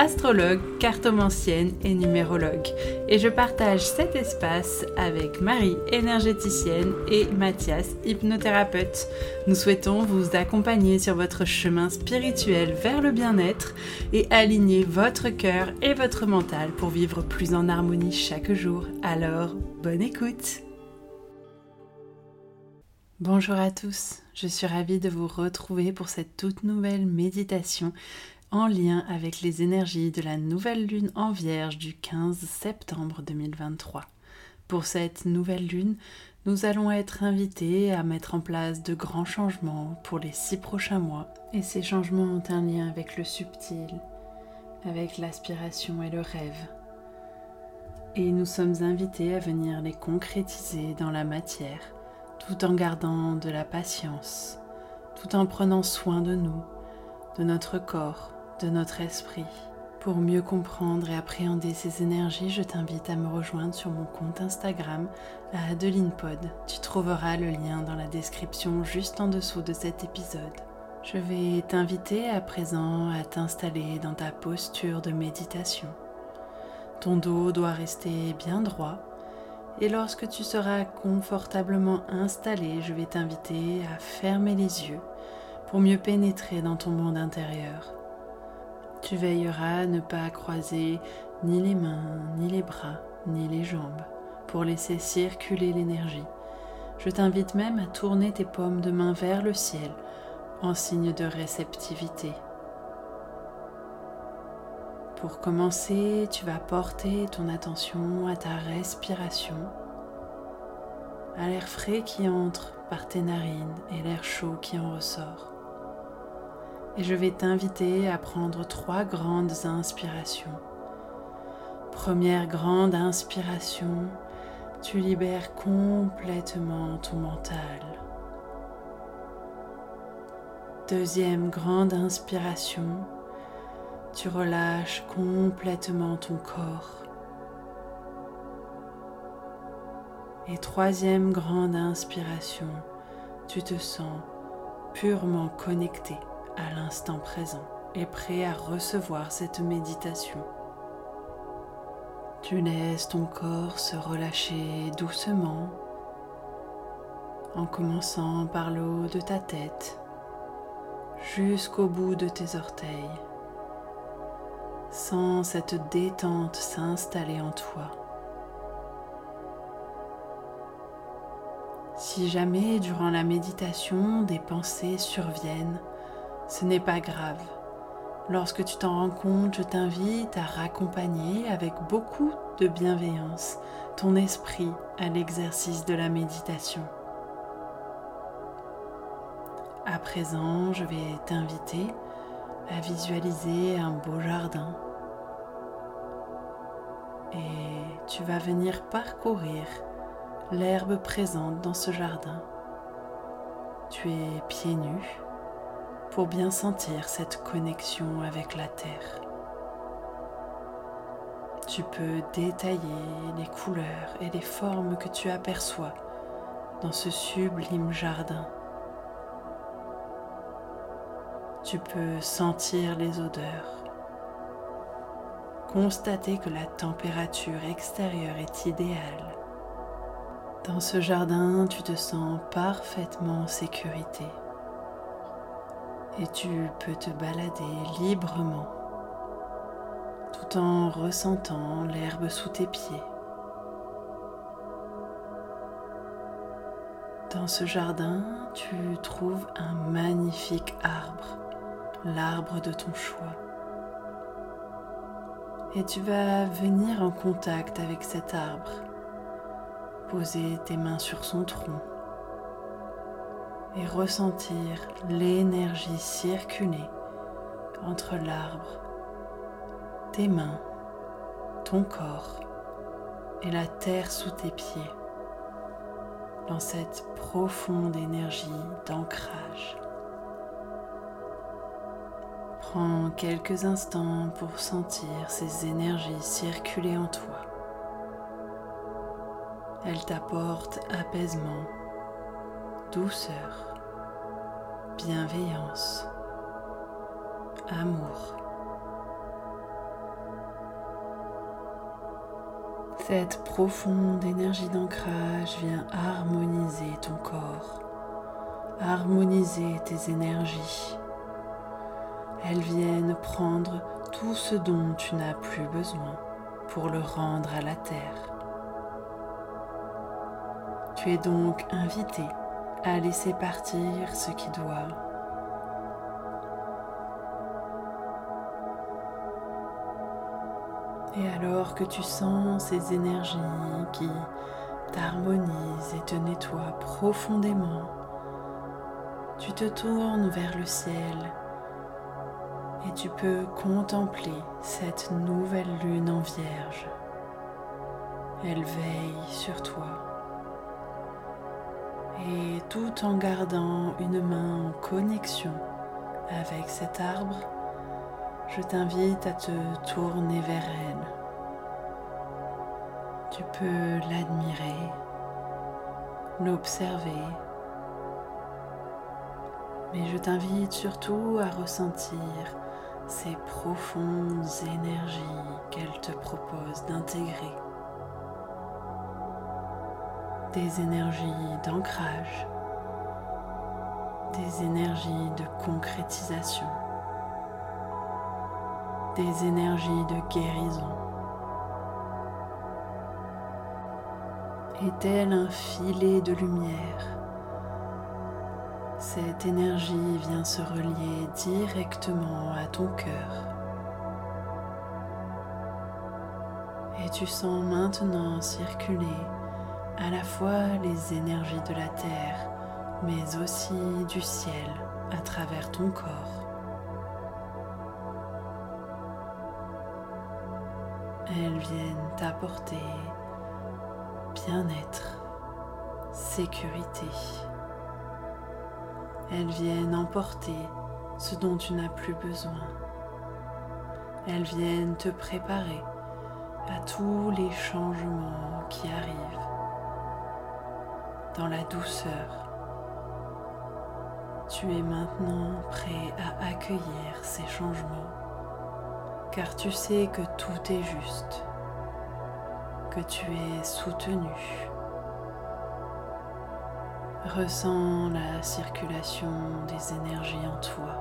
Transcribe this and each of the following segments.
astrologue, cartomancienne et numérologue. Et je partage cet espace avec Marie, énergéticienne, et Mathias, hypnothérapeute. Nous souhaitons vous accompagner sur votre chemin spirituel vers le bien-être et aligner votre cœur et votre mental pour vivre plus en harmonie chaque jour. Alors, bonne écoute Bonjour à tous, je suis ravie de vous retrouver pour cette toute nouvelle méditation en lien avec les énergies de la nouvelle lune en vierge du 15 septembre 2023. Pour cette nouvelle lune, nous allons être invités à mettre en place de grands changements pour les six prochains mois. Et ces changements ont un lien avec le subtil, avec l'aspiration et le rêve. Et nous sommes invités à venir les concrétiser dans la matière, tout en gardant de la patience, tout en prenant soin de nous, de notre corps, de notre esprit. Pour mieux comprendre et appréhender ces énergies, je t'invite à me rejoindre sur mon compte Instagram à Adeline Pod. Tu trouveras le lien dans la description juste en dessous de cet épisode. Je vais t'inviter à présent à t'installer dans ta posture de méditation. Ton dos doit rester bien droit et lorsque tu seras confortablement installé, je vais t'inviter à fermer les yeux pour mieux pénétrer dans ton monde intérieur. Tu veilleras à ne pas croiser ni les mains, ni les bras, ni les jambes, pour laisser circuler l'énergie. Je t'invite même à tourner tes paumes de main vers le ciel en signe de réceptivité. Pour commencer, tu vas porter ton attention à ta respiration, à l'air frais qui entre par tes narines et l'air chaud qui en ressort et je vais t'inviter à prendre trois grandes inspirations. Première grande inspiration, tu libères complètement ton mental. Deuxième grande inspiration, tu relâches complètement ton corps. Et troisième grande inspiration, tu te sens purement connecté à l'instant présent et prêt à recevoir cette méditation. Tu laisses ton corps se relâcher doucement en commençant par le haut de ta tête jusqu'au bout de tes orteils. Sens cette détente s'installer en toi. Si jamais durant la méditation des pensées surviennent, ce n'est pas grave. Lorsque tu t'en rends compte, je t'invite à raccompagner avec beaucoup de bienveillance ton esprit à l'exercice de la méditation. À présent, je vais t'inviter à visualiser un beau jardin et tu vas venir parcourir l'herbe présente dans ce jardin. Tu es pieds nus pour bien sentir cette connexion avec la terre. Tu peux détailler les couleurs et les formes que tu aperçois dans ce sublime jardin. Tu peux sentir les odeurs, constater que la température extérieure est idéale. Dans ce jardin, tu te sens parfaitement en sécurité et tu peux te balader librement tout en ressentant l'herbe sous tes pieds. Dans ce jardin, tu trouves un magnifique arbre, l'arbre de ton choix. Et tu vas venir en contact avec cet arbre, poser tes mains sur son tronc et ressentir l'énergie circuler entre l'arbre, tes mains, ton corps et la terre sous tes pieds dans cette profonde énergie d'ancrage. Prends quelques instants pour sentir ces énergies circuler en toi. Elle t'apporte apaisement, douceur, bienveillance, amour. Cette profonde énergie d'ancrage vient harmoniser ton corps, harmoniser tes énergies. Elles viennent prendre tout ce dont tu n'as plus besoin pour le rendre à la terre. Tu es donc invité à laisser partir ce qui doit. Et alors que tu sens ces énergies qui t'harmonisent et te nettoient profondément, tu te tournes vers le ciel et tu peux contempler cette nouvelle lune en vierge. Elle veille sur toi. Et tout en gardant une main en connexion avec cet arbre, je t'invite à te tourner vers elle. Tu peux l'admirer, l'observer, mais je t'invite surtout à ressentir ces profondes énergies qu'elle te propose d'intégrer. Des énergies d'ancrage, des énergies de concrétisation, des énergies de guérison. Est-elle un filet de lumière cette énergie vient se relier directement à ton cœur. Et tu sens maintenant circuler à la fois les énergies de la terre, mais aussi du ciel à travers ton corps. Elles viennent t'apporter bien-être, sécurité. Elles viennent emporter ce dont tu n'as plus besoin. Elles viennent te préparer à tous les changements qui arrivent dans la douceur. Tu es maintenant prêt à accueillir ces changements car tu sais que tout est juste, que tu es soutenu Ressens la circulation des énergies en toi.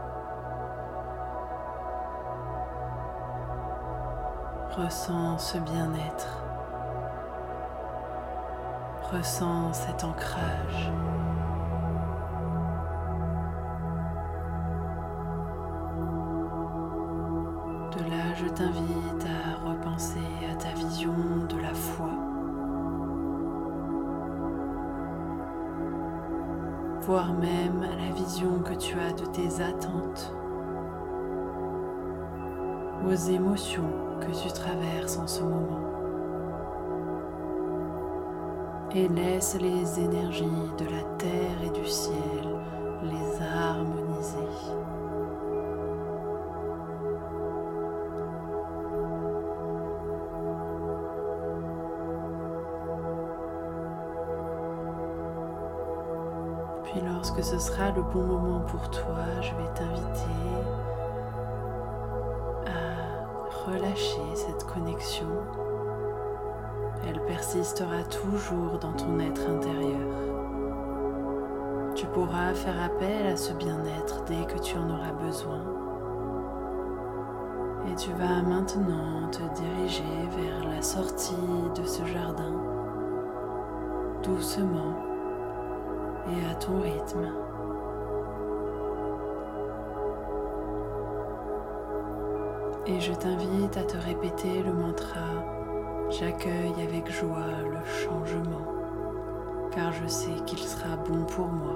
Ressens ce bien-être. Ressens cet ancrage. De là, je t'invite à repenser à ta vision de la foi voire même à la vision que tu as de tes attentes, aux émotions que tu traverses en ce moment. Et laisse les énergies de la terre et du ciel les harmoniser. Puis lorsque ce sera le bon moment pour toi, je vais t'inviter à relâcher cette connexion. Elle persistera toujours dans ton être intérieur. Tu pourras faire appel à ce bien-être dès que tu en auras besoin. Et tu vas maintenant te diriger vers la sortie de ce jardin, doucement et à ton rythme. Et je t'invite à te répéter le mantra J'accueille avec joie le changement, car je sais qu'il sera bon pour moi.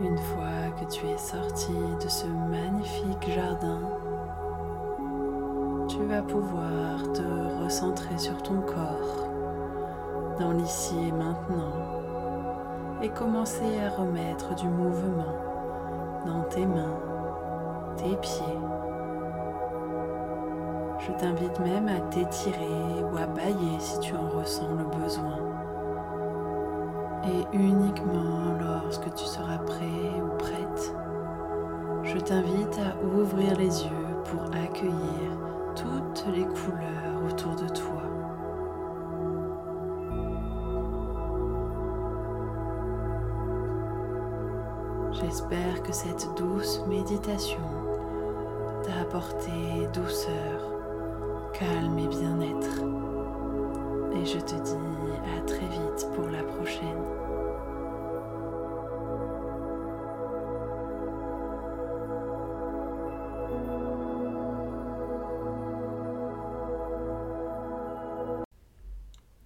Une fois que tu es sorti de ce magnifique jardin, tu vas pouvoir te recentrer sur ton corps, dans l'ici et maintenant, et commencer à remettre du mouvement dans tes mains, tes pieds. Je t'invite même à t'étirer ou à bailler si tu en ressens le besoin. Et uniquement lorsque tu seras prêt ou prête, je t'invite à ouvrir les yeux pour accueillir toutes les couleurs autour de toi. J'espère que cette douce méditation t'a apporté douceur, calme et bien-être. Et je te dis à très vite pour la prochaine.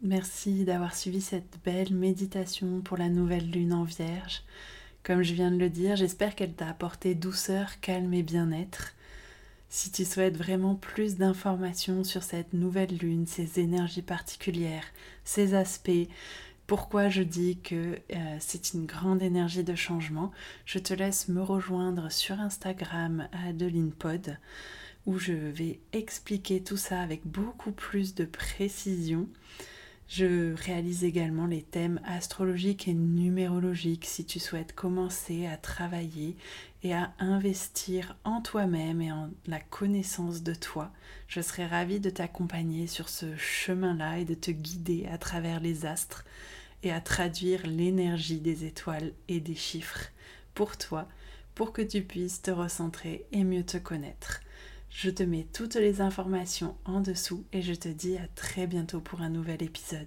Merci d'avoir suivi cette belle méditation pour la nouvelle lune en vierge. Comme je viens de le dire, j'espère qu'elle t'a apporté douceur, calme et bien-être. Si tu souhaites vraiment plus d'informations sur cette nouvelle lune, ses énergies particulières, ses aspects, pourquoi je dis que euh, c'est une grande énergie de changement, je te laisse me rejoindre sur Instagram à AdelinePod où je vais expliquer tout ça avec beaucoup plus de précision. Je réalise également les thèmes astrologiques et numérologiques si tu souhaites commencer à travailler et à investir en toi-même et en la connaissance de toi. Je serai ravie de t'accompagner sur ce chemin-là et de te guider à travers les astres et à traduire l'énergie des étoiles et des chiffres pour toi, pour que tu puisses te recentrer et mieux te connaître. Je te mets toutes les informations en dessous et je te dis à très bientôt pour un nouvel épisode.